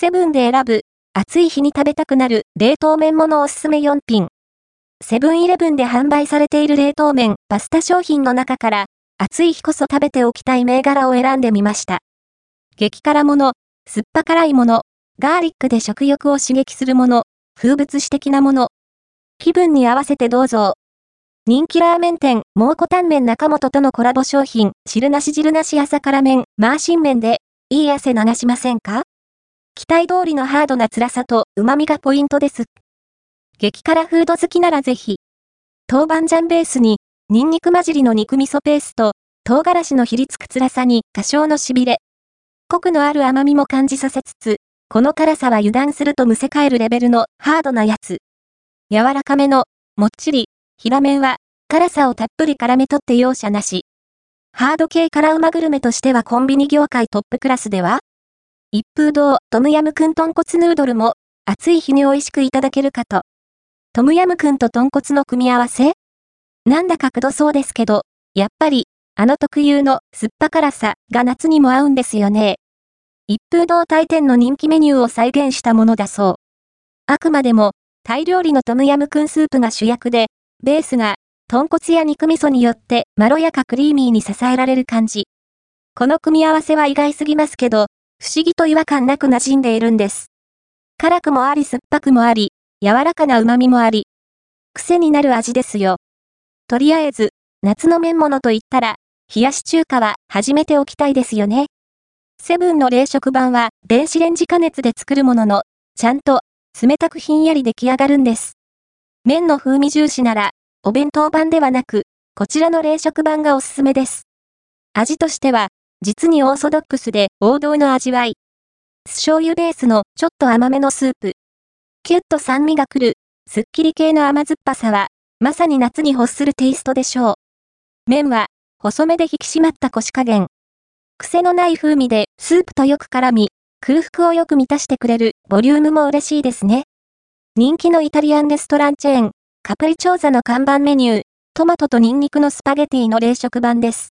セブンで選ぶ、暑い日に食べたくなる冷凍麺物おすすめ4品。セブンイレブンで販売されている冷凍麺、パスタ商品の中から、暑い日こそ食べておきたい銘柄を選んでみました。激辛もの、酸っぱ辛いもの、ガーリックで食欲を刺激するもの、風物詩的なもの。気分に合わせてどうぞ。人気ラーメン店、蒙古タンメン中本とのコラボ商品、汁なし汁なし朝辛麺、マーシン麺で、いい汗流しませんか？期待通りのハードな辛さと旨味がポイントです。激辛フード好きならぜひ。豆板醤ベースに、ニンニク混じりの肉味噌ペースト、唐辛子のひりつく辛さに多少のしびれ。コクのある甘みも感じさせつつ、この辛さは油断するとむせ返るレベルのハードなやつ。柔らかめの、もっちり、平麺は、辛さをたっぷり絡め取って容赦なし。ハード系辛うまグルメとしてはコンビニ業界トップクラスでは一風堂トムヤムクン豚骨ヌードルも暑い日に美味しくいただけるかと。トムヤムクンと豚骨の組み合わせ？なんだかくどそうですけど、やっぱり、あの特有の酸っぱ辛さが夏にも合うんですよね。一風堂大店の人気メニューを再現したものだそう。あくまでも、タイ料理のトムヤムクンスープが主役で、ベースが、豚骨や肉味噌によってまろやかクリーミーに支えられる感じ。この組み合わせは意外すぎますけど、不思議と違和感なく馴染んでいるんです。辛くもあり酸っぱくもあり、柔らかな旨味もあり、癖になる味ですよ。とりあえず、夏の麺物と言ったら、冷やし中華は始めておきたいですよね。セブンの冷食版は電子レンジ加熱で作るものの、ちゃんと冷たくひんやり出来上がるんです。麺の風味重視なら、お弁当版ではなく、こちらの冷食版がおすすめです。味としては、実にオーソドックスで王道の味わい。酢醤油ベースのちょっと甘めのスープ。キュッと酸味がくる、すっきり系の甘酸っぱさは、まさに夏に欲するテイストでしょう。麺は、細めで引き締まった腰加減。癖のない風味でスープとよく絡み、空腹をよく満たしてくれるボリュームも嬉しいですね。人気のイタリアンレストランチェーン、カプリチョーザの看板メニュー、トマトとニンニクのスパゲティの冷食版です。